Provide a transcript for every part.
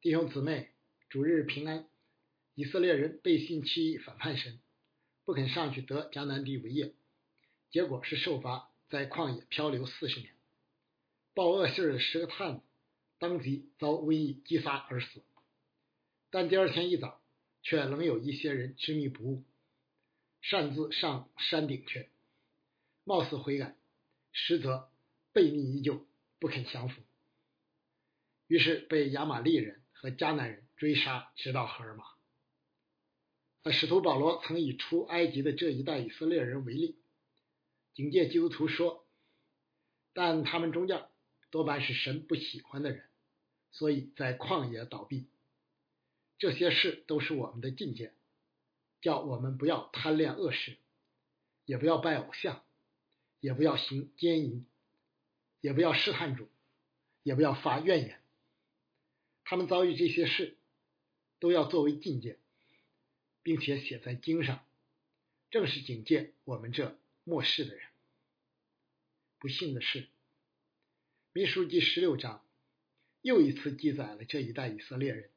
弟兄姊妹，主日平安！以色列人背信弃义，反叛神，不肯上去得迦南地为业，结果是受罚，在旷野漂流四十年。报恶信的十个探子当即遭瘟疫击杀而死，但第二天一早，却仍有一些人执迷不悟，擅自上山顶去，貌似悔改，实则悖逆依旧，不肯降服，于是被亚玛利人。和迦南人追杀，直到荷尔玛。那使徒保罗曾以出埃及的这一代以色列人为例，警戒基督徒说：“但他们中间多半是神不喜欢的人，所以在旷野倒闭。这些事都是我们的境界，叫我们不要贪恋恶事，也不要拜偶像，也不要行奸淫，也不要试探主，也不要发怨言。”他们遭遇这些事，都要作为境界，并且写在经上，正是警戒我们这末世的人。不幸的是，《民书记》十六章又一次记载了这一代以色列人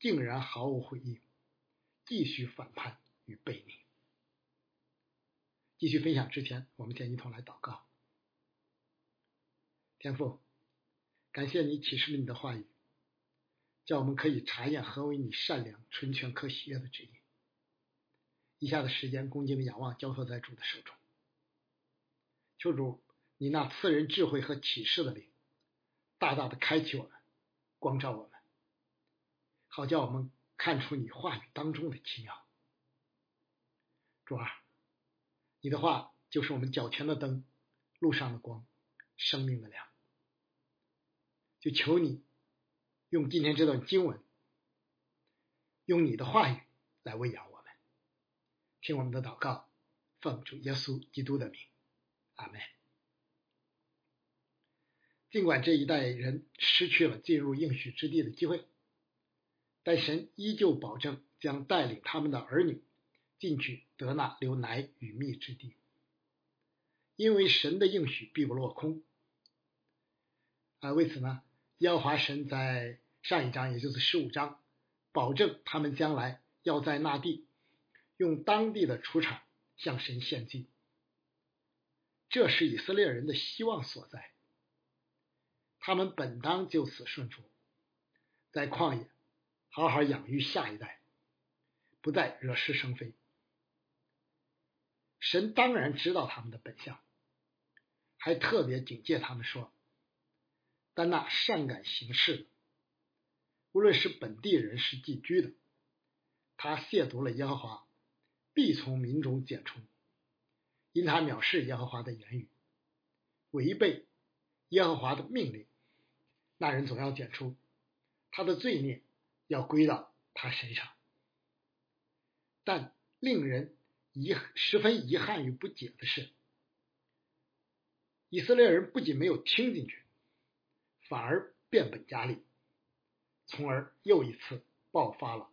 竟然毫无悔意，继续反叛与背逆。继续分享之前，我们先一同来祷告。天父，感谢你启示了你的话语。叫我们可以查验何为你善良、纯全、可喜悦的旨意。以下的时间，恭敬的仰望，交托在主的手中。求主，你那赐人智慧和启示的灵，大大的开启我们，光照我们，好叫我们看出你话语当中的奇妙。主啊，你的话就是我们脚前的灯，路上的光，生命的亮。就求你。用今天这段经文，用你的话语来喂养我们，听我们的祷告，奉主耶稣基督的名，阿门。尽管这一代人失去了进入应许之地的机会，但神依旧保证将带领他们的儿女进去得那流奶与蜜之地，因为神的应许必不落空。啊，为此呢？耶和华神在上一章，也就是十五章，保证他们将来要在那地用当地的出产向神献祭，这是以色列人的希望所在。他们本当就此顺服，在旷野好好养育下一代，不再惹是生非。神当然知道他们的本相，还特别警戒他们说。但那善感行事的，无论是本地人是寄居的，他亵渎了耶和华，必从民中剪除，因他藐视耶和华的言语，违背耶和华的命令，那人总要剪除，他的罪孽要归到他身上。但令人遗十分遗憾与不解的是，以色列人不仅没有听进去。反而变本加厉，从而又一次爆发了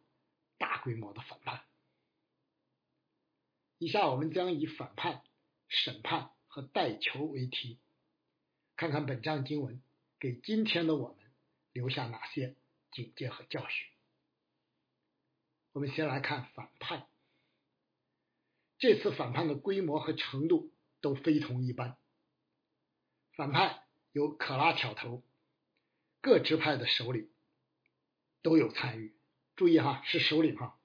大规模的反叛。以下我们将以反叛、审判和代求为题，看看本章经文给今天的我们留下哪些警戒和教训。我们先来看反叛，这次反叛的规模和程度都非同一般。反叛由可拉挑头。各支派的首领都有参与，注意哈，是首领哈，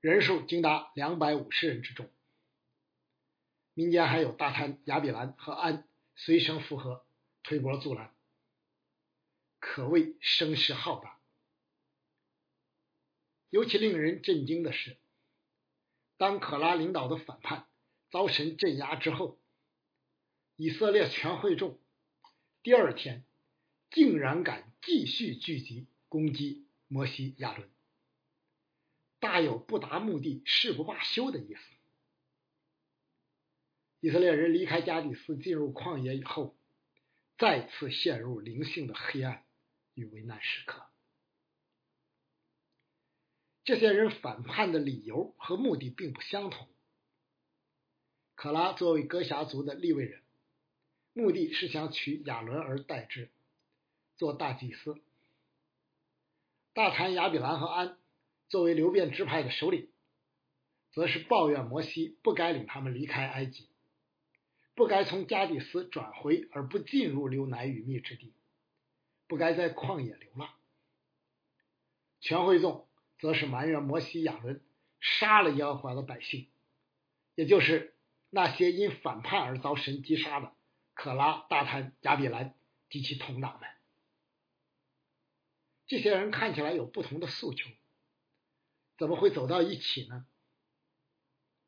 人数竟达两百五十人之众。民间还有大贪亚比兰和安随声附和，推波助澜，可谓声势浩大。尤其令人震惊的是，当可拉领导的反叛遭神镇压之后，以色列全会众第二天。竟然敢继续聚集攻击摩西亚伦，大有不达目的誓不罢休的意思。以色列人离开加底斯进入旷野以后，再次陷入灵性的黑暗与危难时刻。这些人反叛的理由和目的并不相同。可拉作为哥辖族的立位人，目的是想取亚伦而代之。做大祭司，大谈亚比兰和安作为流变支派的首领，则是抱怨摩西不该领他们离开埃及，不该从加底斯转回而不进入流奶与蜜之地，不该在旷野流浪。全会众则是埋怨摩西亚伦杀了耶和华的百姓，也就是那些因反叛而遭神击杀的可拉、大谈、亚比兰及其同党们。这些人看起来有不同的诉求，怎么会走到一起呢？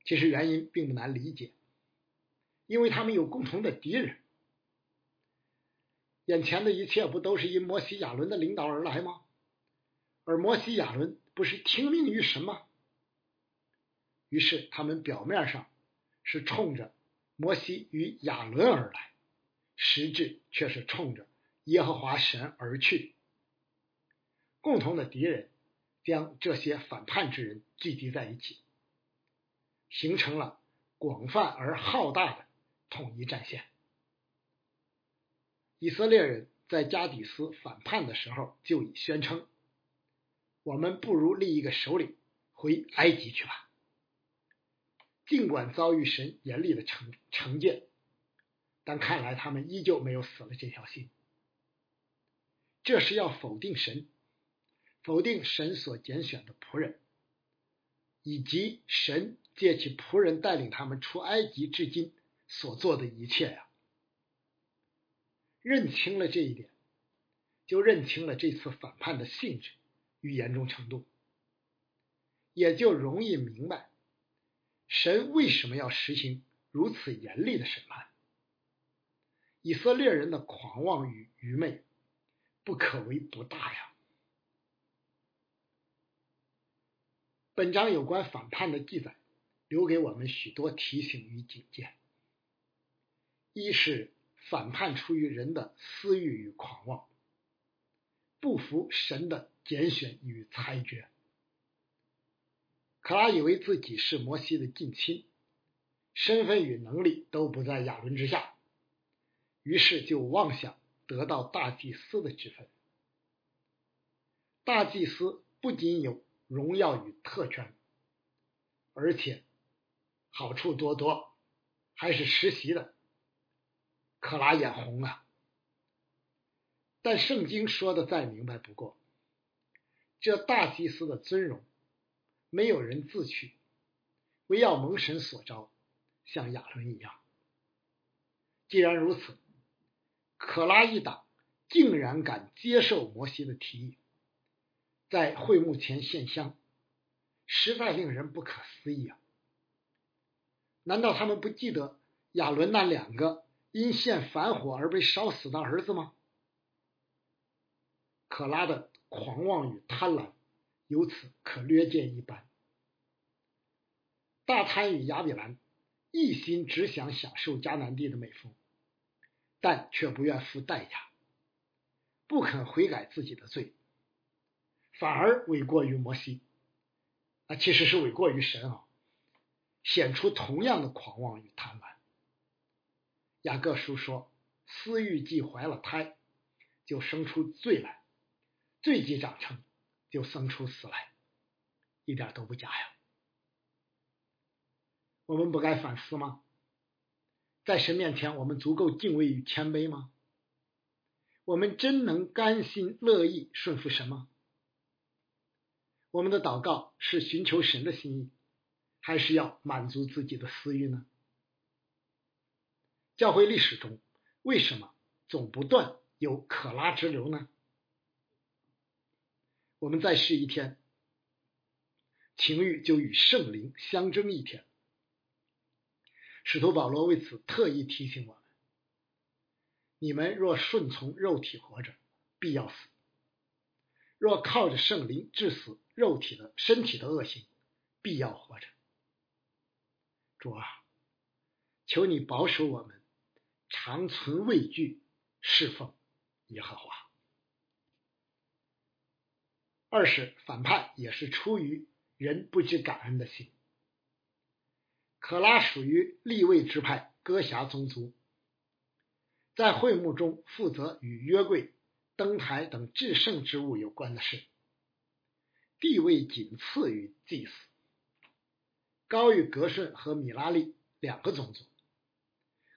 其实原因并不难理解，因为他们有共同的敌人。眼前的一切不都是因摩西亚伦的领导而来吗？而摩西亚伦不是听命于神吗？于是他们表面上是冲着摩西与亚伦而来，实质却是冲着耶和华神而去。共同的敌人将这些反叛之人聚集在一起，形成了广泛而浩大的统一战线。以色列人在加底斯反叛的时候就已宣称：“我们不如立一个首领回埃及去吧。”尽管遭遇神严厉的惩惩戒，但看来他们依旧没有死了这条心。这是要否定神。否定神所拣选的仆人，以及神借其仆人带领他们出埃及至今所做的一切呀！认清了这一点，就认清了这次反叛的性质与严重程度，也就容易明白神为什么要实行如此严厉的审判。以色列人的狂妄与愚昧，不可谓不大呀！本章有关反叛的记载，留给我们许多提醒与警戒。一是反叛出于人的私欲与狂妄，不服神的拣选与裁决。可拉以为自己是摩西的近亲，身份与能力都不在亚伦之下，于是就妄想得到大祭司的职分。大祭司不仅有荣耀与特权，而且好处多多，还是实习的。可拉眼红啊！但圣经说的再明白不过，这大祭司的尊荣，没有人自取，唯要蒙神所招，像亚伦一样。既然如此，可拉一党竟然敢接受摩西的提议。在会幕前献香，实在令人不可思议啊！难道他们不记得亚伦那两个因献反火而被烧死的儿子吗？可拉的狂妄与贪婪由此可略见一斑。大贪与亚比兰一心只想享受迦南地的美福，但却不愿付代价，不肯悔改自己的罪。反而诿过于摩西，啊，其实是诿过于神啊，显出同样的狂妄与贪婪。雅各书说：“私欲既怀了胎，就生出罪来；罪既长成，就生出死来。”一点都不假呀。我们不该反思吗？在神面前，我们足够敬畏与谦卑吗？我们真能甘心乐意顺服神吗？我们的祷告是寻求神的心意，还是要满足自己的私欲呢？教会历史中为什么总不断有可拉之流呢？我们再试一天，情欲就与圣灵相争一天。使徒保罗为此特意提醒我们：你们若顺从肉体活着，必要死；若靠着圣灵致死。肉体的身体的恶行，必要活着。主啊，求你保守我们，长存畏惧，侍奉耶和华。二是反叛，也是出于人不知感恩的心。可拉属于立位之派哥侠宗族，在会幕中负责与约柜、灯台等至圣之物有关的事。地位仅次于祭司，高于格顺和米拉利两个种族，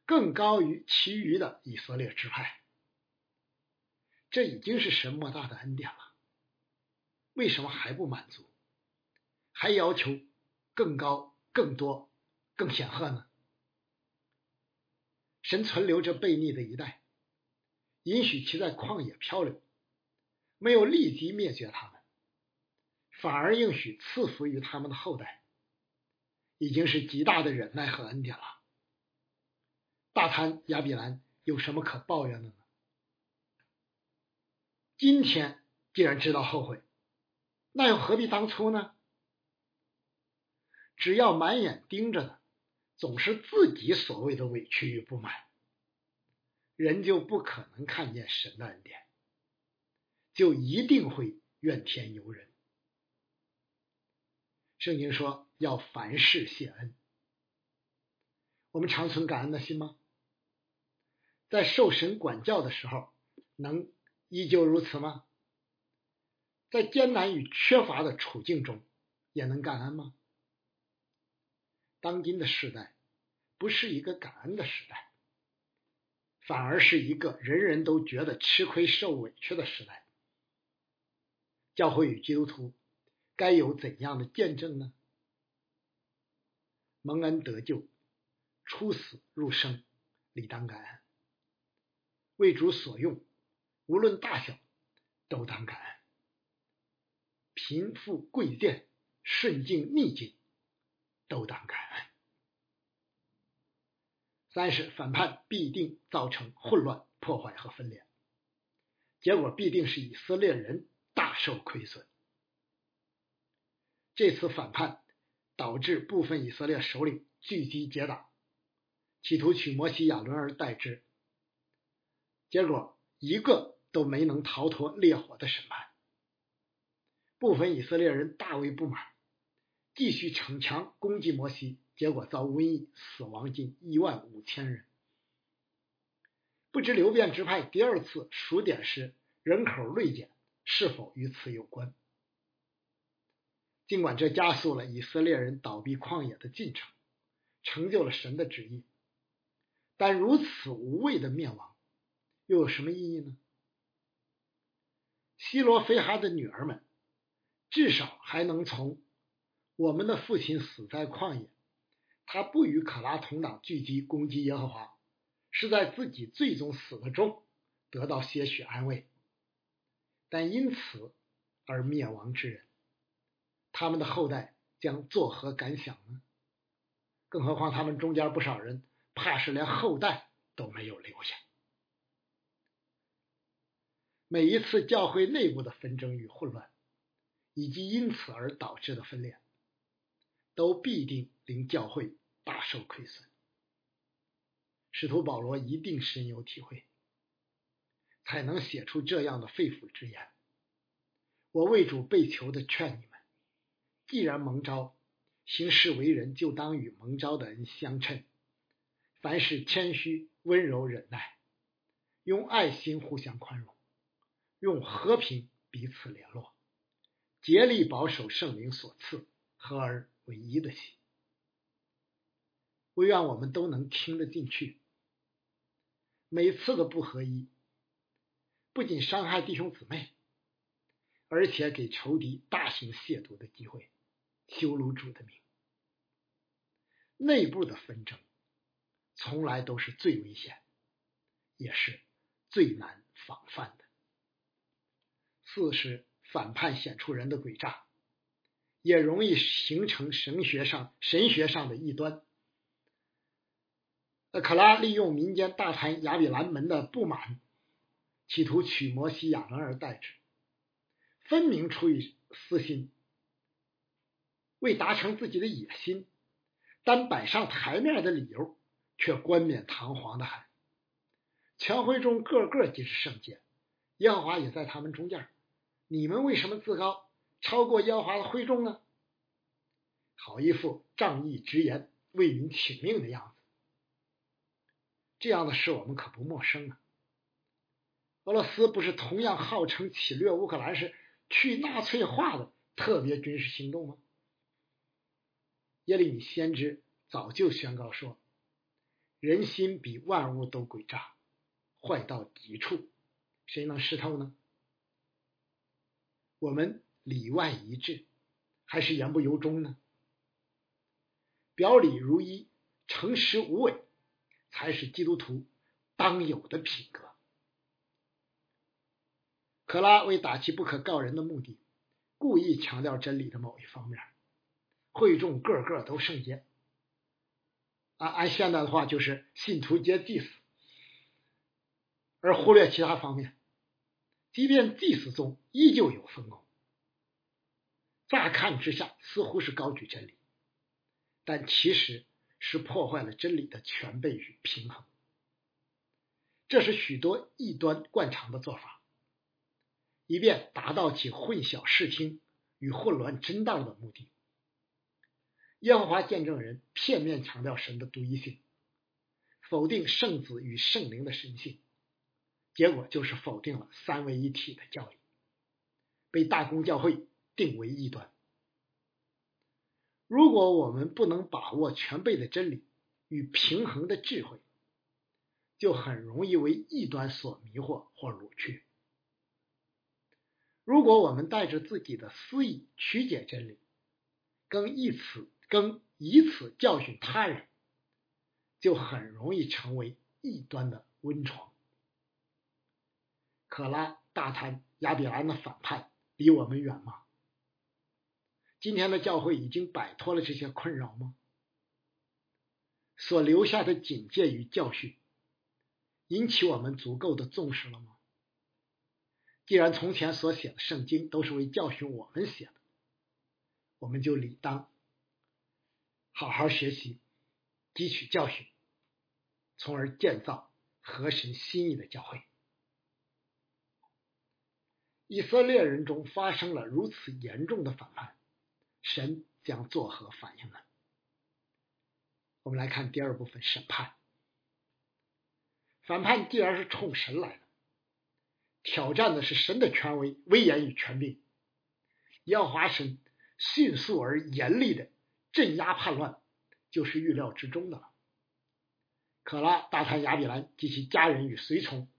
更高于其余的以色列支派。这已经是神莫大的恩典了，为什么还不满足，还要求更高、更多、更显赫呢？神存留着悖逆的一代，允许其在旷野漂流，没有立即灭绝他们，反而应许赐福于他们的后代，已经是极大的忍耐和恩典了。大贪亚比兰有什么可抱怨的呢？今天既然知道后悔，那又何必当初呢？只要满眼盯着的总是自己所谓的委屈与不满，人就不可能看见神的恩典，就一定会怨天尤人。圣经说要凡事谢恩，我们常存感恩的心吗？在受神管教的时候，能？依旧如此吗？在艰难与缺乏的处境中，也能感恩吗？当今的时代不是一个感恩的时代，反而是一个人人都觉得吃亏受委屈的时代。教会与基督徒该有怎样的见证呢？蒙恩得救，出死入生，理当感恩，为主所用。无论大小，都当感恩；贫富贵贱，顺境逆境，都当感恩。三是反叛必定造成混乱、破坏和分裂，结果必定是以色列人大受亏损。这次反叛导致部分以色列首领聚集结党，企图取摩西、亚伦而代之，结果一个。都没能逃脱烈火的审判，部分以色列人大为不满，继续逞强攻击摩西，结果遭瘟疫，死亡近一万五千人。不知流变支派第二次数点时人口锐减是否与此有关？尽管这加速了以色列人倒闭旷野的进程，成就了神的旨意，但如此无谓的灭亡又有什么意义呢？希罗菲哈的女儿们，至少还能从我们的父亲死在旷野，他不与可拉同党聚集攻击耶和华，是在自己最终死的中得到些许安慰。但因此而灭亡之人，他们的后代将作何感想呢？更何况他们中间不少人，怕是连后代都没有留下。每一次教会内部的纷争与混乱，以及因此而导致的分裂，都必定令教会大受亏损。使徒保罗一定深有体会，才能写出这样的肺腑之言。我为主被囚的劝你们：既然蒙召行事为人，就当与蒙召的人相称。凡事谦虚、温柔、忍耐，用爱心互相宽容。用和平彼此联络，竭力保守圣灵所赐合而唯一的心。我愿我们都能听得进去。每次的不合一，不仅伤害弟兄姊妹，而且给仇敌大行亵渎的机会，羞辱主的名。内部的纷争，从来都是最危险，也是最难防范的。四是反叛显出人的诡诈，也容易形成神学上神学上的异端。那可拉利用民间大谈亚比兰门的不满，企图取摩西亚伦而代之，分明出于私心，为达成自己的野心，单摆上台面的理由，却冠冕堂皇的很。全会中个个皆是圣洁，耶和华也在他们中间。你们为什么自高超过耶和华的会众呢？好一副仗义直言、为民请命的样子。这样的事我们可不陌生啊。俄罗斯不是同样号称侵略乌克兰是去纳粹化的特别军事行动吗？耶利米先知早就宣告说：“人心比万物都诡诈，坏到极处，谁能识透呢？”我们里外一致，还是言不由衷呢？表里如一，诚实无伪，才是基督徒当有的品格。可拉为打击不可告人的目的，故意强调真理的某一方面，会众个个都圣洁。按按现代的话，就是信徒皆祭司，而忽略其他方面。即便祭祀中依旧有分工，乍看之下似乎是高举真理，但其实是破坏了真理的全备与平衡。这是许多异端惯常的做法，以便达到其混淆视听与混乱真道的目的。耶和华见证人片面强调神的独一性，否定圣子与圣灵的神性。结果就是否定了三位一体的教义，被大公教会定为异端。如果我们不能把握全备的真理与平衡的智慧，就很容易为异端所迷惑或掳去。如果我们带着自己的私意曲解真理，更以此更以此教训他人，就很容易成为异端的温床。可拉、大贪、亚比兰的反叛离我们远吗？今天的教会已经摆脱了这些困扰吗？所留下的警戒与教训，引起我们足够的重视了吗？既然从前所写的圣经都是为教训我们写的，我们就理当好好学习，汲取教训，从而建造合神心意的教会。以色列人中发生了如此严重的反叛，神将作何反应呢？我们来看第二部分审判。反叛既然是冲神来的，挑战的是神的权威、威严与权柄。耶和华神迅速而严厉的镇压叛乱，就是预料之中的了。可拉、大贪、亚比兰及其家人与随从，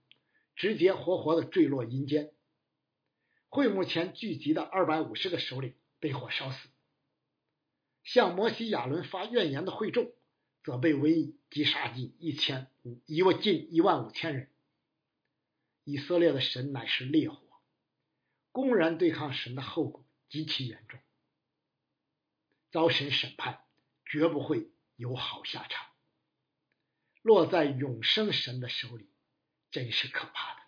直接活活的坠落阴间。会幕前聚集的二百五十个首领被火烧死，向摩西、亚伦发怨言的会众则被瘟疫击杀近一千五一万近一万五千人。以色列的神乃是烈火，公然对抗神的后果极其严重，遭神审判绝不会有好下场。落在永生神的手里，真是可怕的。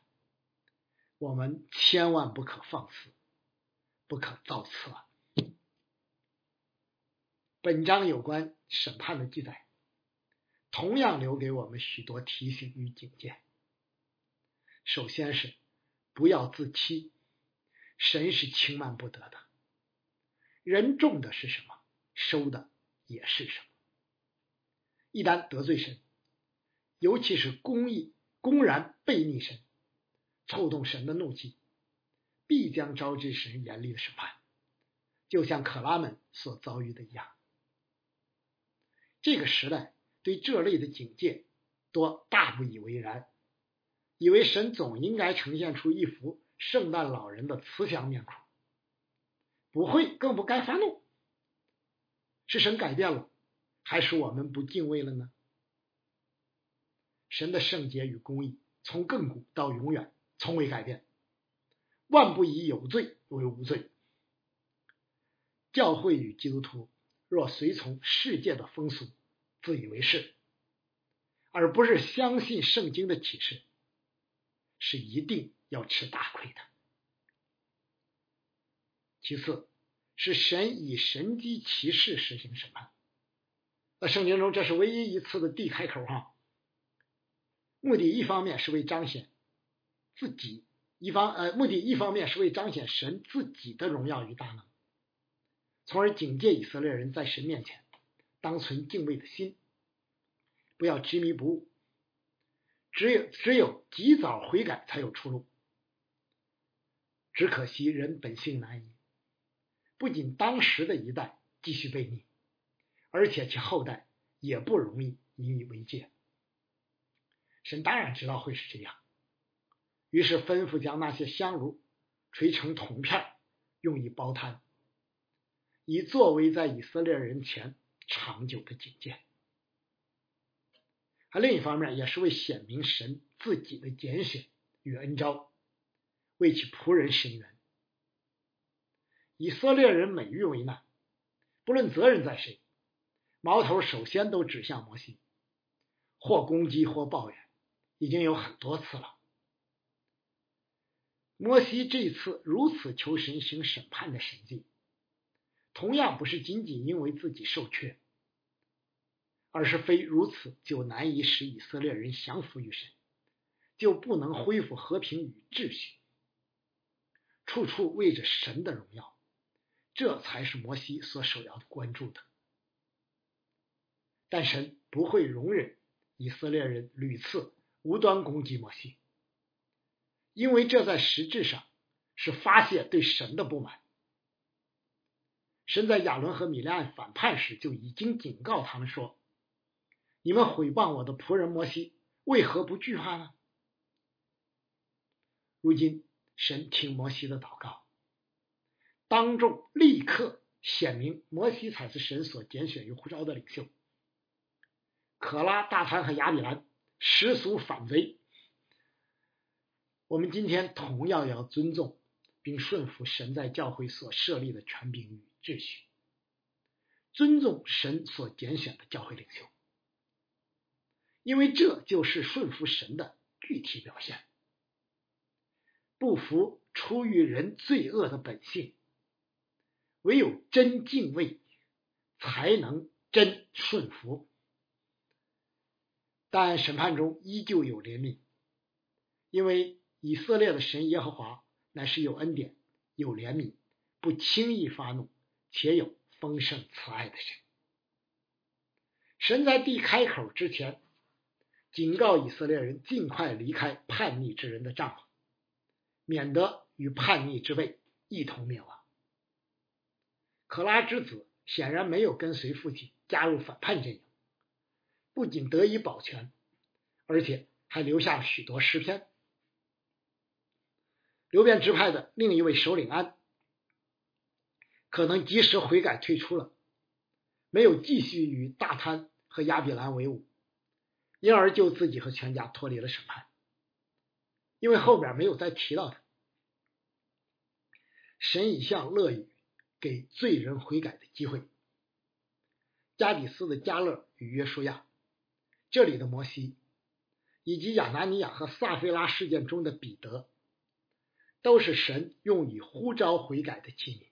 我们千万不可放肆，不可造次啊！本章有关审判的记载，同样留给我们许多提醒与警戒。首先是不要自欺，神是轻慢不得的。人种的是什么，收的也是什么。一旦得罪神，尤其是公义公然背逆神。触动神的怒气，必将招致神严厉的审判，就像可拉们所遭遇的一样。这个时代对这类的警戒多大不以为然，以为神总应该呈现出一副圣诞老人的慈祥面孔，不会更不该发怒。是神改变了，还是我们不敬畏了呢？神的圣洁与公义从亘古到永远。从未改变，万不以有罪为无罪。教会与基督徒若随从世界的风俗，自以为是，而不是相信圣经的启示，是一定要吃大亏的。其次，是神以神机骑士实行审判。那圣经中这是唯一一次的 D 开口哈，目的一方面是为彰显。自己一方呃，目的一方面是为彰显神自己的荣耀与大能，从而警戒以色列人在神面前当存敬畏的心，不要执迷不悟。只有只有及早悔改才有出路。只可惜人本性难移，不仅当时的一代继续被逆，而且其后代也不容易引以为戒。神当然知道会是这样，于是吩咐将那些香炉锤成铜片，用以煲汤，以作为在以色列人前长久的警戒。而另一方面，也是为显明神自己的拣选与恩招，为其仆人伸冤。以色列人每遇为难，不论责任在谁，矛头首先都指向摩西，或攻击或抱怨，已经有很多次了。摩西这次如此求神行审判的神迹，同样不是仅仅因为自己受缺。而是非如此，就难以使以色列人降服于神，就不能恢复和平与秩序。处处为着神的荣耀，这才是摩西所首要关注的。但神不会容忍以色列人屡次无端攻击摩西，因为这在实质上是发泄对神的不满。神在亚伦和米利暗反叛时就已经警告他们说。你们毁谤我的仆人摩西，为何不惧怕呢？如今神听摩西的祷告，当众立刻显明摩西才是神所拣选与呼召的领袖。可拉、大贪和亚比兰实属反贼。我们今天同样要尊重并顺服神在教会所设立的权柄与秩序，尊重神所拣选的教会领袖。因为这就是顺服神的具体表现，不服出于人罪恶的本性，唯有真敬畏，才能真顺服。但审判中依旧有怜悯，因为以色列的神耶和华乃是有恩典、有怜悯、不轻易发怒，且有丰盛慈爱的神。神在地开口之前。警告以色列人尽快离开叛逆之人的帐篷，免得与叛逆之辈一同灭亡。可拉之子显然没有跟随父亲加入反叛阵营，不仅得以保全，而且还留下了许多诗篇。流变支派的另一位首领安，可能及时悔改退出了，没有继续与大贪和亚比兰为伍。因而就自己和全家脱离了审判，因为后边没有再提到他。神一向乐于给罪人悔改的机会。加底斯的加勒与约书亚，这里的摩西，以及亚拿尼亚和撒菲拉事件中的彼得，都是神用以呼召悔改的器皿。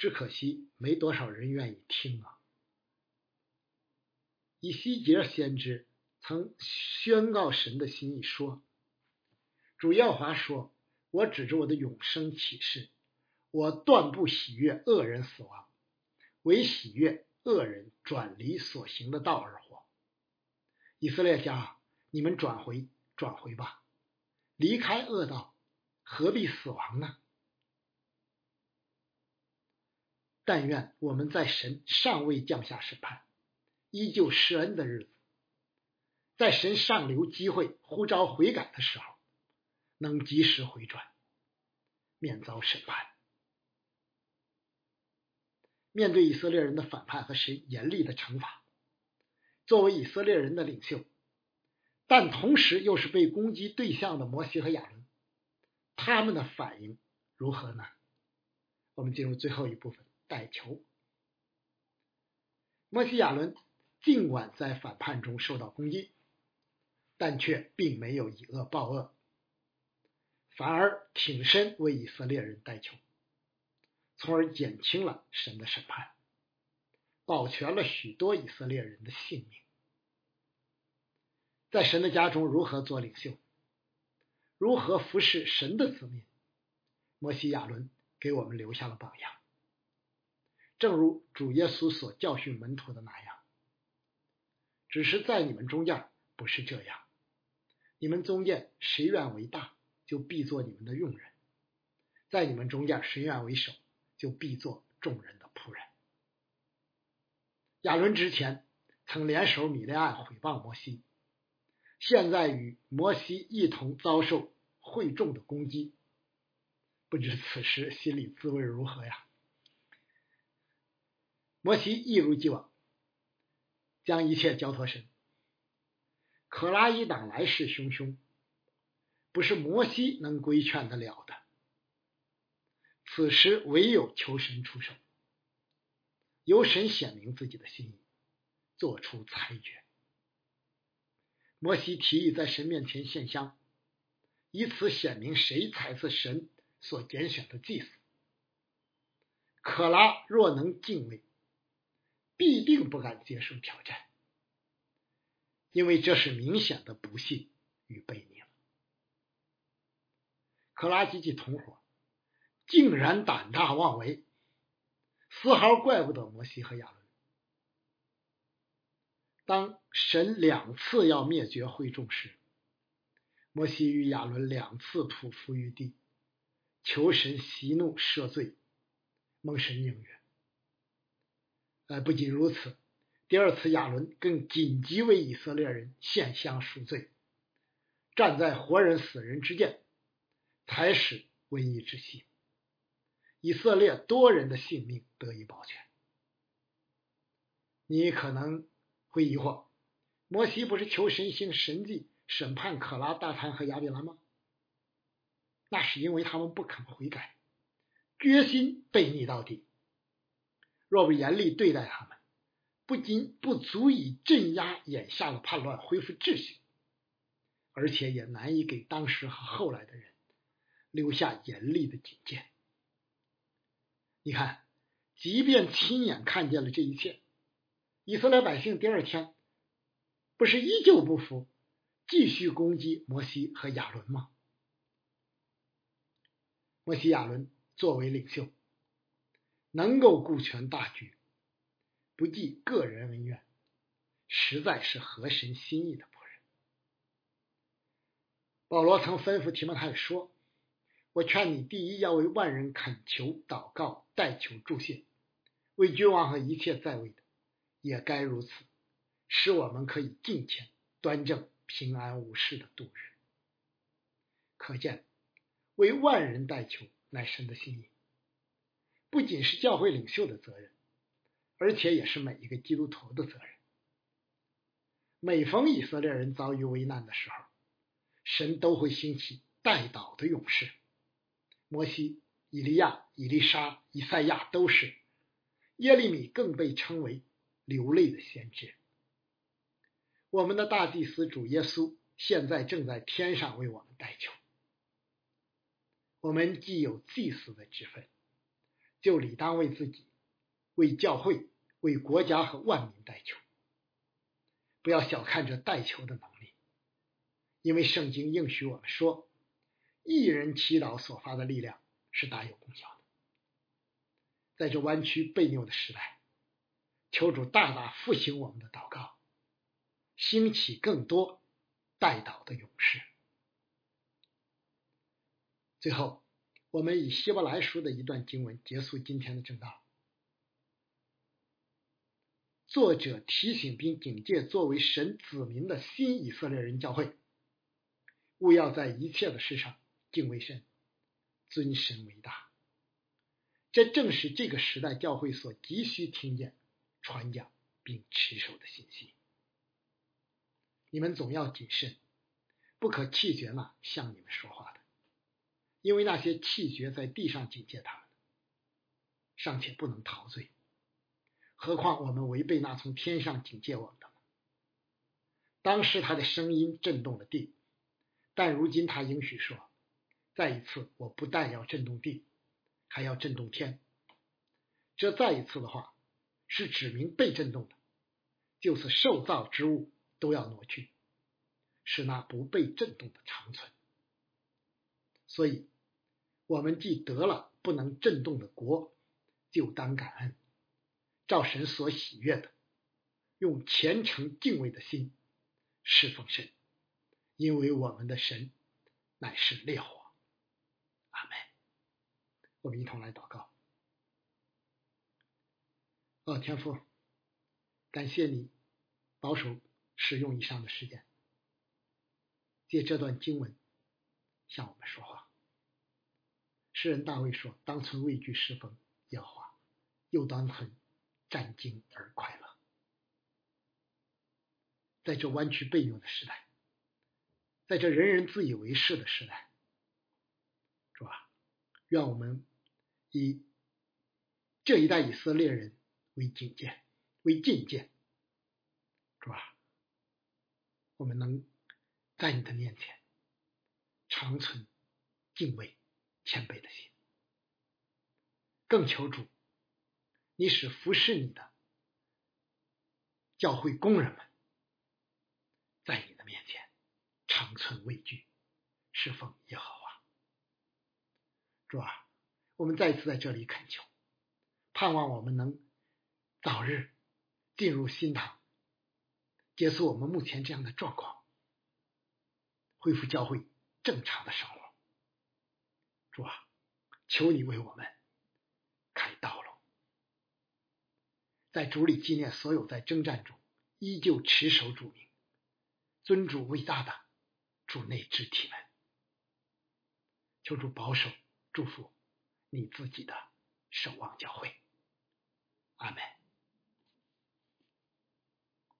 只可惜没多少人愿意听啊。以西结先知曾宣告神的心意说：“主耶和华说，我指着我的永生启示，我断不喜悦恶人死亡，唯喜悦恶人转离所行的道而活。以色列家，你们转回，转回吧，离开恶道，何必死亡呢？但愿我们在神尚未降下审判。”依旧施恩的日子，在神上留机会呼召悔改的时候，能及时回转，免遭审判。面对以色列人的反叛和神严厉的惩罚，作为以色列人的领袖，但同时又是被攻击对象的摩西和亚伦，他们的反应如何呢？我们进入最后一部分，带球。摩西亚伦。尽管在反叛中受到攻击，但却并没有以恶报恶，反而挺身为以色列人代求，从而减轻了神的审判，保全了许多以色列人的性命。在神的家中如何做领袖，如何服侍神的子民，摩西亚伦给我们留下了榜样。正如主耶稣所教训门徒的那样。只是在你们中间不是这样，你们中间谁愿为大，就必做你们的用人；在你们中间，谁愿为首，就必做众人的仆人。亚伦之前曾联手米利暗毁谤摩西，现在与摩西一同遭受会众的攻击，不知此时心里滋味如何呀？摩西一如既往将一切交托神。可拉一党来势汹汹，不是摩西能规劝得了的。此时唯有求神出手，由神显明自己的心意，做出裁决。摩西提议在神面前献香，以此显明谁才是神所拣选的祭司。可拉若能敬畏。必定不敢接受挑战，因为这是明显的不幸与背逆了。可拉及其同伙竟然胆大妄为，丝毫怪不得摩西和亚伦。当神两次要灭绝会众时，摩西与亚伦两次匍匐于地，求神息怒赦罪，蒙神应允。呃，不仅如此，第二次亚伦更紧急为以色列人献香赎罪，站在活人死人之间，才使瘟疫止息，以色列多人的性命得以保全。你可能会疑惑，摩西不是求神行神迹审判可拉、大坦和亚比兰吗？那是因为他们不肯悔改，决心背逆到底。若不严厉对待他们，不仅不足以镇压眼下的叛乱，恢复秩序，而且也难以给当时和后来的人留下严厉的警戒。你看，即便亲眼看见了这一切，以色列百姓第二天不是依旧不服，继续攻击摩西和亚伦吗？摩西、亚伦作为领袖。能够顾全大局，不计个人恩怨，实在是合神心意的仆人。保罗曾吩咐提摩太说：“我劝你，第一要为万人恳求、祷告、代求、助谢；为君王和一切在位的，也该如此，使我们可以敬虔、端正、平安无事的度日。”可见，为万人代求乃神的心意。不仅是教会领袖的责任，而且也是每一个基督徒的责任。每逢以色列人遭遇危难的时候，神都会兴起代祷的勇士。摩西、以利亚、以利沙、以赛亚都是，耶利米更被称为流泪的先知。我们的大祭司主耶稣现在正在天上为我们代求。我们既有祭司的职分。就理当为自己、为教会、为国家和万民代求。不要小看这代求的能力，因为圣经应许我们说，一人祈祷所发的力量是大有功效的。在这弯曲背扭的时代，求主大大复兴我们的祷告，兴起更多代祷的勇士。最后。我们以希伯来书的一段经文结束今天的正道。作者提醒并警戒作为神子民的新以色列人教会，务要在一切的事上敬畏神，尊神为大。这正是这个时代教会所急需听见、传讲并持守的信息。你们总要谨慎，不可气绝那向你们说话的。因为那些气绝在地上警戒他们，尚且不能陶醉，何况我们违背那从天上警戒我们的当时他的声音震动了地，但如今他应许说：“再一次，我不但要震动地，还要震动天。”这再一次的话，是指明被震动的，就是受造之物都要挪去，使那不被震动的长存。所以。我们既得了不能震动的国，就当感恩，照神所喜悦的，用虔诚敬畏的心侍奉神，因为我们的神乃是烈火。阿门。我们一同来祷告。哦，天父，感谢你保守使用以上的时间，借这段经文向我们说话。诗人大卫说：“当存畏惧侍奉耶和华，又当存战惊而快乐。”在这弯曲背扭的时代，在这人人自以为是的时代，是吧？愿我们以这一代以色列人为警戒、为境界，是吧？我们能在你的面前长存敬畏、谦卑的心，更求主，你使服侍你的教会工人们。在你的面前，长存畏惧，侍奉耶和华。主啊，我们再次在这里恳求，盼望我们能早日进入新堂，结束我们目前这样的状况，恢复教会正常的生活。主啊，求你为我们开道路，在主里纪念所有在征战中依旧持守主名。尊主伟大的主内肢体们，求主保守祝福你自己的守望教会，阿门。